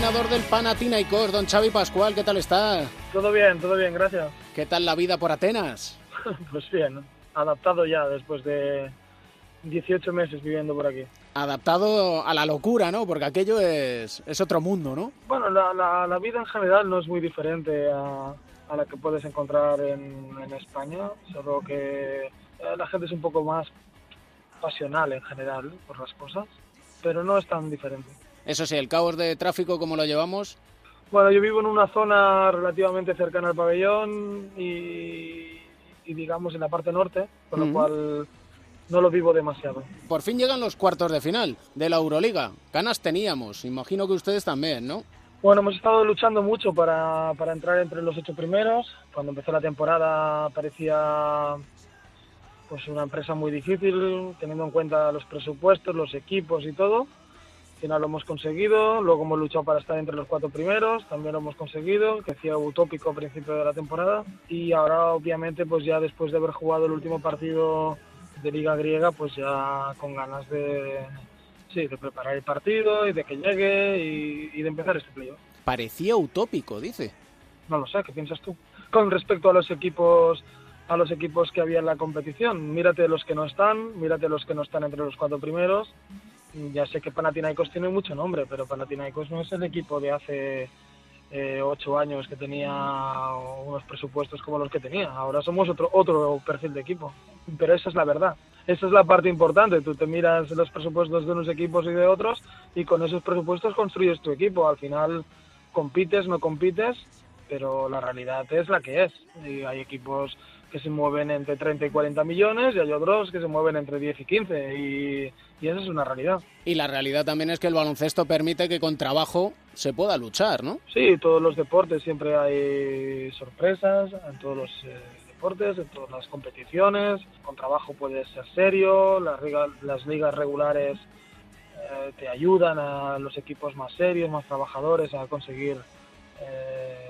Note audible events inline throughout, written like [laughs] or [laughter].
entrenador del Panathinaikos, don Xavi Pascual, ¿qué tal está? Todo bien, todo bien, gracias. ¿Qué tal la vida por Atenas? [laughs] pues bien, adaptado ya después de 18 meses viviendo por aquí. Adaptado a la locura, ¿no? Porque aquello es, es otro mundo, ¿no? Bueno, la, la, la vida en general no es muy diferente a, a la que puedes encontrar en, en España, solo que eh, la gente es un poco más pasional en general por las cosas, pero no es tan diferente. Eso sí, el caos de tráfico, ¿cómo lo llevamos? Bueno, yo vivo en una zona relativamente cercana al pabellón y, y digamos en la parte norte, con lo Ujú. cual no lo vivo demasiado. Por fin llegan los cuartos de final de la Euroliga. Ganas teníamos, imagino que ustedes también, ¿no? Bueno, hemos estado luchando mucho para, para entrar entre los ocho primeros. Cuando empezó la temporada parecía pues una empresa muy difícil, teniendo en cuenta los presupuestos, los equipos y todo. Al final lo hemos conseguido. Luego hemos luchado para estar entre los cuatro primeros, también lo hemos conseguido, que hacía utópico a principio de la temporada. Y ahora, obviamente, pues ya después de haber jugado el último partido de Liga Griega, pues ya con ganas de, sí, de preparar el partido y de que llegue y, y de empezar este playoff. Parecía utópico, dice. No lo sé, ¿qué piensas tú? Con respecto a los equipos a los equipos que había en la competición, mírate los que no están, mírate los que no están entre los cuatro primeros. Ya sé que Panathinaikos tiene mucho nombre, pero Panathinaikos no es el equipo de hace eh, ocho años que tenía unos presupuestos como los que tenía. Ahora somos otro otro perfil de equipo. Pero esa es la verdad. Esa es la parte importante. Tú te miras los presupuestos de unos equipos y de otros y con esos presupuestos construyes tu equipo. Al final compites, no compites, pero la realidad es la que es. Y hay equipos que se mueven entre 30 y 40 millones y hay otros que se mueven entre 10 y 15 y, y esa es una realidad. Y la realidad también es que el baloncesto permite que con trabajo se pueda luchar, ¿no? Sí, todos los deportes siempre hay sorpresas, en todos los eh, deportes, en todas las competiciones. Con trabajo puedes ser serio, las, las ligas regulares eh, te ayudan a los equipos más serios, más trabajadores a conseguir eh,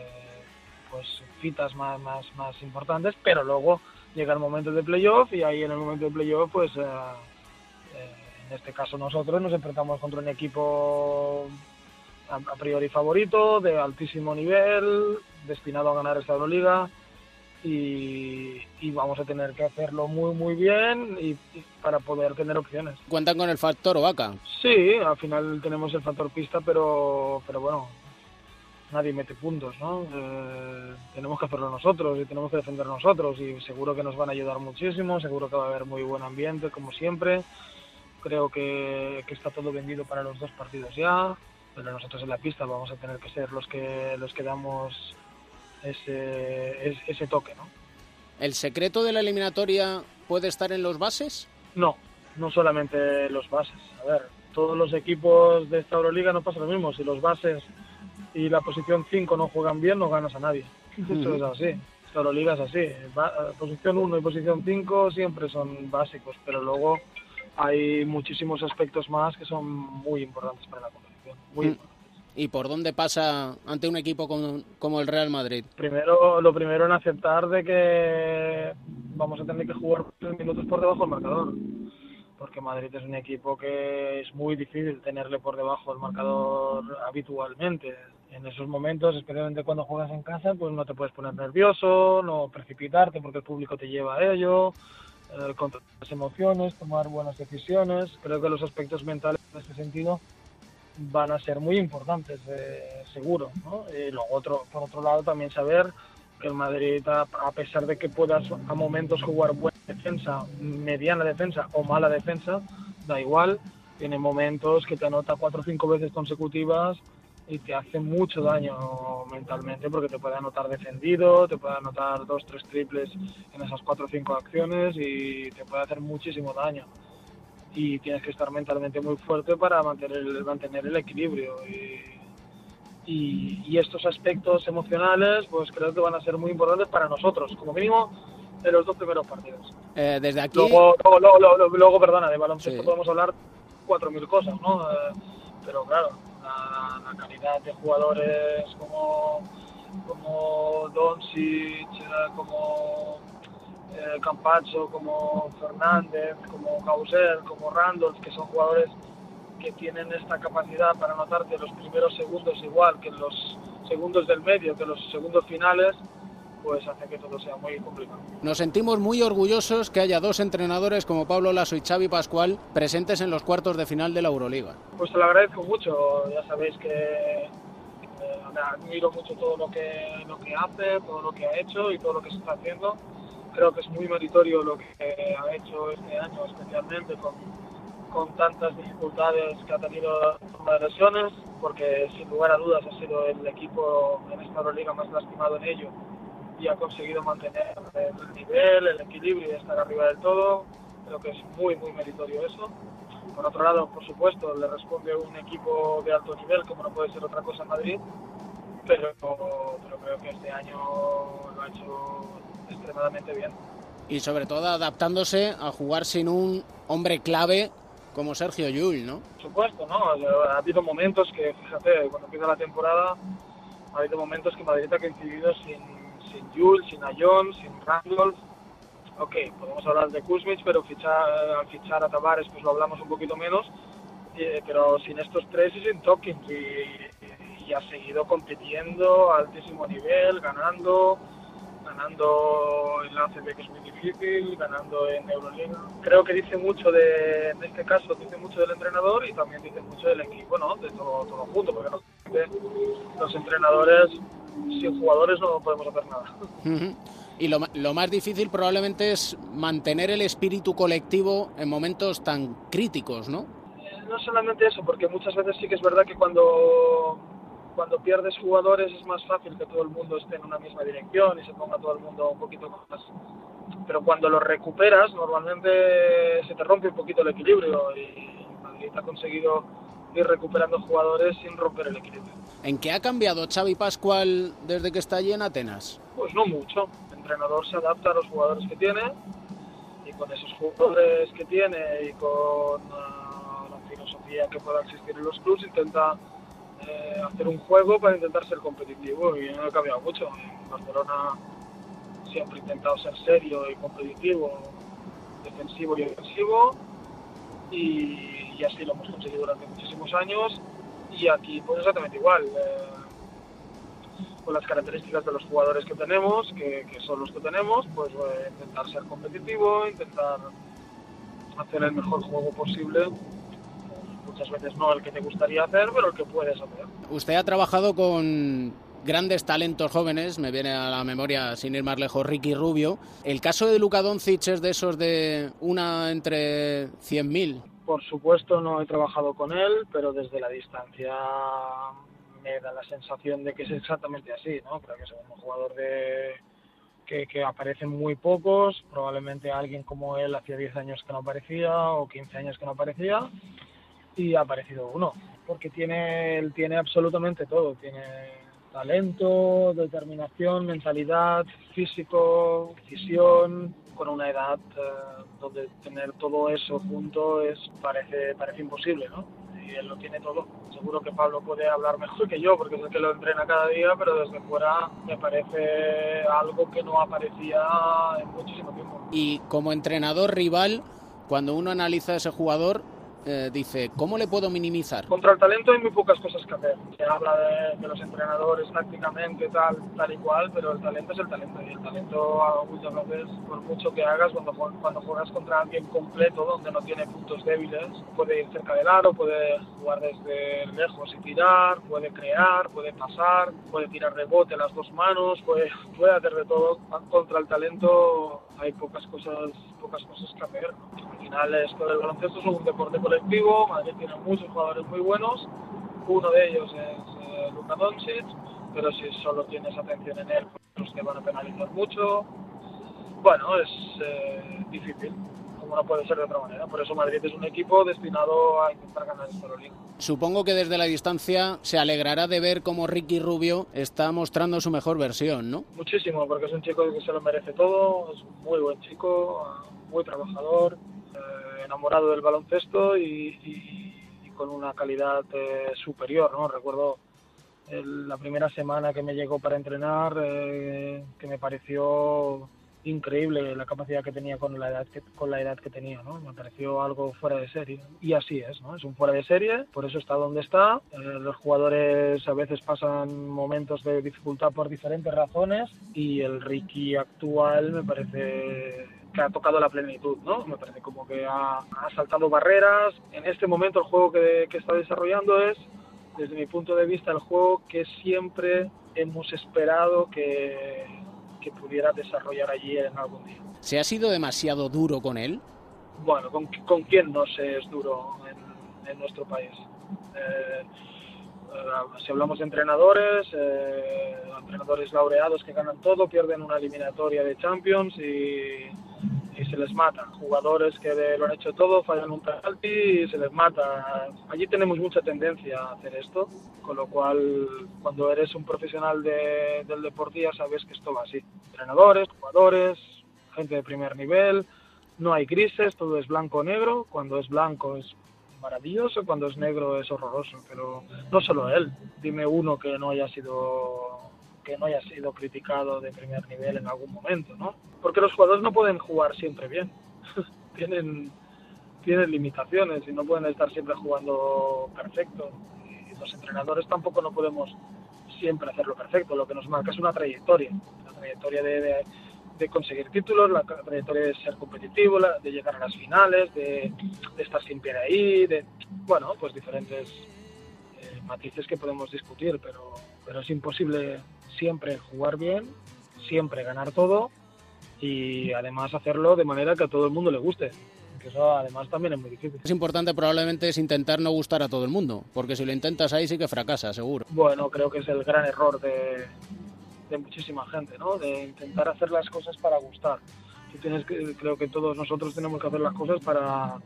pues citas más, más, más importantes, pero luego llega el momento de playoff y ahí en el momento de playoff pues eh, eh, en este caso nosotros nos enfrentamos contra un equipo a, a priori favorito, de altísimo nivel, destinado a ganar esta Euroliga y, y vamos a tener que hacerlo muy muy bien y, y para poder tener opciones. Cuentan con el factor Ovaca. Sí, al final tenemos el factor pista, pero, pero bueno, nadie mete puntos, ¿no? Eh, tenemos que hacerlo nosotros y tenemos que defender nosotros y seguro que nos van a ayudar muchísimo, seguro que va a haber muy buen ambiente, como siempre. Creo que, que está todo vendido para los dos partidos ya, pero nosotros en la pista vamos a tener que ser los que, los que damos ese, es- ese toque, ¿no? ¿El secreto de la eliminatoria puede estar en los bases? No, no solamente los bases. A ver, todos los equipos de esta Euroliga no pasa lo mismo. Si los bases y la posición 5 no juegan bien, no ganas a nadie. Esto Ujú. es así. Esta Euroliga es así. Ba- posición 1 y posición 5 siempre son básicos, pero luego hay muchísimos aspectos más que son muy importantes para la competición. Muy Mm. importantes. ¿Y por dónde pasa ante un equipo con- como el Real Madrid? Primero, lo primero en aceptar de que vamos a tener que jugar tres minutos por debajo del marcador. Porque Madrid es un equipo que es muy difícil tenerle por debajo del marcador habitualmente. En esos momentos, especialmente cuando juegas en casa, pues no te puedes poner nervioso, no precipitarte porque el público te lleva a ello, eh, controlar las emociones, tomar buenas decisiones. Creo que los aspectos mentales en este sentido van a ser muy importantes, eh, seguro. ¿no? Y luego, otro, por otro lado, también saber que el Madrid, a, a pesar de que puedas a momentos jugar buena defensa, mediana defensa o mala defensa, da igual, tiene momentos que te anota cuatro o cinco veces consecutivas y te hace mucho daño mentalmente porque te puede anotar defendido, te puede anotar dos, tres triples en esas cuatro o cinco acciones y te puede hacer muchísimo daño. Y tienes que estar mentalmente muy fuerte para mantener el, mantener el equilibrio y, y, y estos aspectos emocionales pues creo que van a ser muy importantes para nosotros como mínimo en los dos primeros partidos Eh, desde aquí, luego, luego, luego, luego, luego, perdona de baloncesto Sí. podemos hablar cuatro mil cosas no Eh, pero claro la, la calidad de jugadores como como Doncic eh, como eh, Campazzo, como Fernández, como Causer, como Randolph, que son jugadores que tienen esta capacidad para anotarte los primeros segundos igual que los segundos del medio, que los segundos finales, pues hace que todo sea muy complicado. Nos sentimos muy orgullosos que haya dos entrenadores como Pablo Lasso y Xavi Pascual presentes en los cuartos de final de la Euroliga. Pues te lo agradezco mucho, ya sabéis que eh, admiro mucho todo lo que, lo que hace, todo lo que ha hecho y todo lo que se está haciendo. Creo que es muy meritorio lo que ha hecho este año, especialmente con, con tantas dificultades que ha tenido de lesiones, porque sin lugar a dudas ha sido el equipo en esta Euroliga más lastimado en ello y ha conseguido mantener el nivel, el equilibrio y estar arriba del todo. Creo que es muy, muy meritorio eso. Por otro lado, por supuesto, le responde un equipo de alto nivel, como no puede ser otra cosa en Madrid, pero, pero creo que este año lo ha hecho extremadamente bien. Y sobre todo adaptándose a jugar sin un hombre clave como Sergio Llull, ¿no? Por supuesto, ¿no? Ha habido momentos que, fíjate, cuando empieza la temporada, ha habido momentos que Madrid ha coincidido sin, sin Jules, sin Ayón, sin Randolph. Ok, podemos hablar de Kuzmich, pero fichar, al fichar a Tavares pues lo hablamos un poquito menos. Eh, pero sin estos tres y sin Tokins. Y, y, ha seguido compitiendo a altísimo nivel, ganando, ganando ACB que es muy difícil, ganando en Euroliga. Creo que dice mucho de, en este caso, dice mucho del entrenador y también dice mucho del equipo, ¿no? De todo, todo junto, porque los entrenadores sin jugadores no podemos hacer nada. Y lo, lo, más difícil probablemente es mantener el espíritu colectivo en momentos tan críticos, ¿no? No solamente eso, porque muchas veces sí que es verdad que cuando, cuando pierdes jugadores es más fácil que todo el mundo esté en una misma dirección y se ponga todo el mundo un poquito más... Pero cuando lo recuperas, normalmente se te rompe un poquito el equilibrio y Madrid ha conseguido ir recuperando jugadores sin romper el equilibrio. ¿En qué ha cambiado Xavi Pascual desde que está allí en Atenas? Pues no mucho. El entrenador se adapta a los jugadores que tiene y con esos jugadores que tiene y con uh, la filosofía que pueda existir en los clubes intenta eh, hacer un juego para intentar ser competitivo y no ha cambiado mucho. En Barcelona siempre ha intentado ser serio y competitivo, defensivo y ofensivo y y así lo hemos conseguido durante muchísimos años y aquí pues exactamente igual eh, con las características de los jugadores que tenemos que, que son los que tenemos pues eh, intentar ser competitivo intentar hacer el mejor juego posible muchas veces no el que te gustaría hacer pero el que puedes hacer usted ha trabajado con grandes talentos jóvenes, me viene a la memoria, sin ir más lejos, Ricky Rubio. El caso de Luka Doncic es de esos de una entre 100.000. Por supuesto no he trabajado con él, pero desde la distancia me da la sensación de que es exactamente así, ¿no? Creo que es un jugador de que, que aparecen muy pocos, probablemente alguien como él hacía 10 años que no aparecía o 15 años que no aparecía y ha aparecido uno, porque tiene él tiene absolutamente todo, tiene talento, determinación, mentalidad, físico, visión, con una edad eh, donde tener todo eso junto es parece parece imposible, ¿no? Y él lo tiene todo. Seguro que Pablo puede hablar mejor que yo porque es el que lo entrena cada día, pero desde fuera me parece algo que no aparecía en muchísimo tiempo. Y como entrenador rival, cuando uno analiza a ese jugador, eh, dice, ¿cómo le puedo minimizar? Contra el talento hay muy pocas cosas que hacer. Se habla de, de, los entrenadores tácticamente, tal, tal y cual, pero el talento es el talento. Y el talento muchas veces, por mucho que hagas, cuando, cuando juegas contra alguien completo, donde no tiene puntos débiles, puede ir cerca del aro, puede jugar desde lejos y tirar, puede crear, puede pasar, puede tirar rebote las dos manos, puede, puede hacer de todo. Contra el talento hay pocas cosas, pocas cosas que hacer. Al final esto del baloncesto es un deporte colectivo, Madrid tiene muchos jugadores muy buenos, uno de ellos es eh, Luka Doncic, pero si solo tienes atención en él, pues te van a penalizar mucho. Bueno, es eh, difícil, como no puede ser de otra manera. Por eso Madrid es un equipo destinado a intentar ganar el Euroliga. Supongo que desde la distancia se alegrará de ver cómo Ricky Rubio está mostrando su mejor versión, ¿no? Muchísimo, porque es un chico que se lo merece todo, es un muy buen chico, muy trabajador, eh, enamorado del baloncesto y, y, y con una calidad eh, superior, ¿no? Recuerdo el, la primera semana que me llegó para entrenar, eh, que me pareció increíble la capacidad que tenía con la edad que, con la edad que tenía, ¿no? Me pareció algo fuera de serie. Y así es, ¿no? Es un fuera de serie, por eso está donde está. Eh, los jugadores a veces pasan momentos de dificultad por diferentes razones y el Ricky actual me parece que ha tocado la plenitud, ¿no? Me parece como que ha, ha saltado barreras. En este momento el juego que, que está desarrollando es, desde mi punto de vista, el juego que siempre hemos esperado que, que pudiera desarrollar allí en algún día. ¿Se ha sido demasiado duro con él? Bueno, ¿con, con quién no se es duro en, en nuestro país? Eh, eh, si hablamos de entrenadores, eh, entrenadores laureados que ganan todo, pierden una eliminatoria de Champions y, y se les mata. Jugadores que lo han hecho todo, fallan un penalti y se les mata. Allí tenemos mucha tendencia a hacer esto, con lo cual cuando eres un profesional de, del deporte ya sabes que esto va así. Entrenadores, jugadores, gente de primer nivel, no hay grises, todo es blanco o negro. Cuando es blanco es maravilloso, cuando es negro es horroroso, pero no solo él. Dime uno que no haya sido que no haya sido criticado de primer nivel en algún momento, ¿no? Porque los jugadores no pueden jugar siempre bien. [laughs] tienen tienen limitaciones y no pueden estar siempre jugando perfecto. Y los entrenadores tampoco no podemos siempre hacerlo perfecto. Lo que nos marca es una trayectoria, la trayectoria de, conseguir títulos, la trayectoria de ser competitivo, de llegar a las finales, de, de, estar siempre ahí, de, bueno, pues diferentes eh, matices que podemos discutir, pero, pero es imposible siempre jugar bien, siempre ganar todo y además hacerlo de manera que a todo el mundo le guste. Que eso además también es muy difícil. Es importante probablemente es intentar no gustar a todo el mundo, porque si lo intentas ahí sí que fracasa, seguro. Bueno, creo que es el gran error de, de muchísima gente, ¿no? De intentar hacer las cosas para gustar. Tú tienes que, creo que todos nosotros tenemos que hacer las cosas para,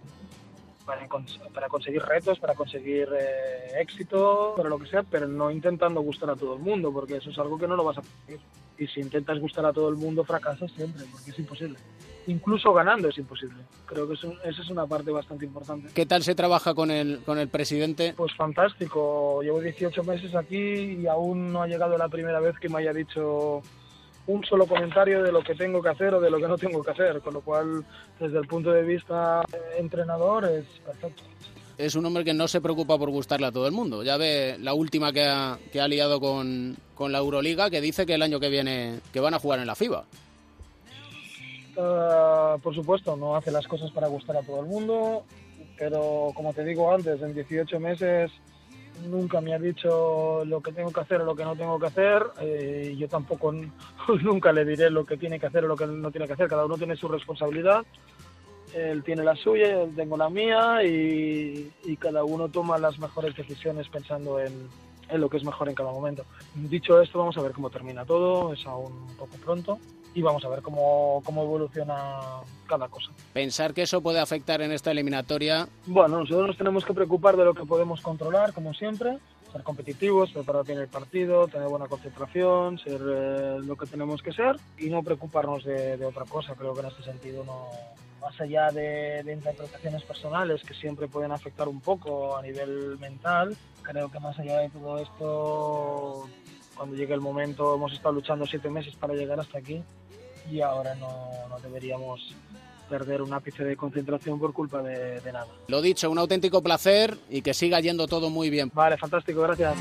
para, para conseguir retos, para conseguir eh, éxito, para lo que sea, pero no intentando gustar a todo el mundo, porque eso es algo que no lo vas a conseguir. Y si intentas gustar a todo el mundo, fracasas siempre, porque es imposible. Incluso ganando es imposible. Creo que eso, esa es una parte bastante importante. ¿Qué tal se trabaja con el, con el presidente? Pues fantástico. Llevo 18 meses aquí y aún no ha llegado la primera vez que me haya dicho un solo comentario de lo que tengo que hacer o de lo que no tengo que hacer, con lo cual desde el punto de vista entrenador es perfecto. Es un hombre que no se preocupa por gustarle a todo el mundo. Ya ve la última que ha, que ha liado con, con la Euroliga, que dice que el año que viene que van a jugar en la FIBA. Uh, por supuesto, no hace las cosas para gustar a todo el mundo, pero como te digo antes, en 18 meses nunca me ha dicho lo que tengo que hacer o lo que no tengo que hacer. Eh, yo tampoco [laughs] nunca le diré lo que tiene que hacer o lo que no tiene que hacer. Cada uno tiene su responsabilidad. Él tiene la suya, yo tengo la mía y, cada uno toma las mejores decisiones pensando en, en, lo que es mejor en cada momento. Dicho esto, vamos a ver cómo termina todo. Es aún un poco pronto y vamos a ver cómo, cómo evoluciona cada cosa. Pensar que eso puede afectar en esta eliminatoria. Bueno, nosotros nos tenemos que preocupar de lo que podemos controlar, como siempre, ser competitivos, preparar bien el partido, tener buena concentración, ser eh, lo que tenemos que ser y no preocuparnos de, de, otra cosa. Creo que en este sentido no, más allá de, de, interpretaciones personales que siempre pueden afectar un poco a nivel mental, creo que más allá de todo esto, cuando llegue el momento, hemos estado luchando siete meses para llegar hasta aquí y ahora no, no deberíamos perder un ápice de concentración por culpa de, de, nada. Lo dicho, un auténtico placer y que siga yendo todo muy bien. Vale, fantástico, gracias.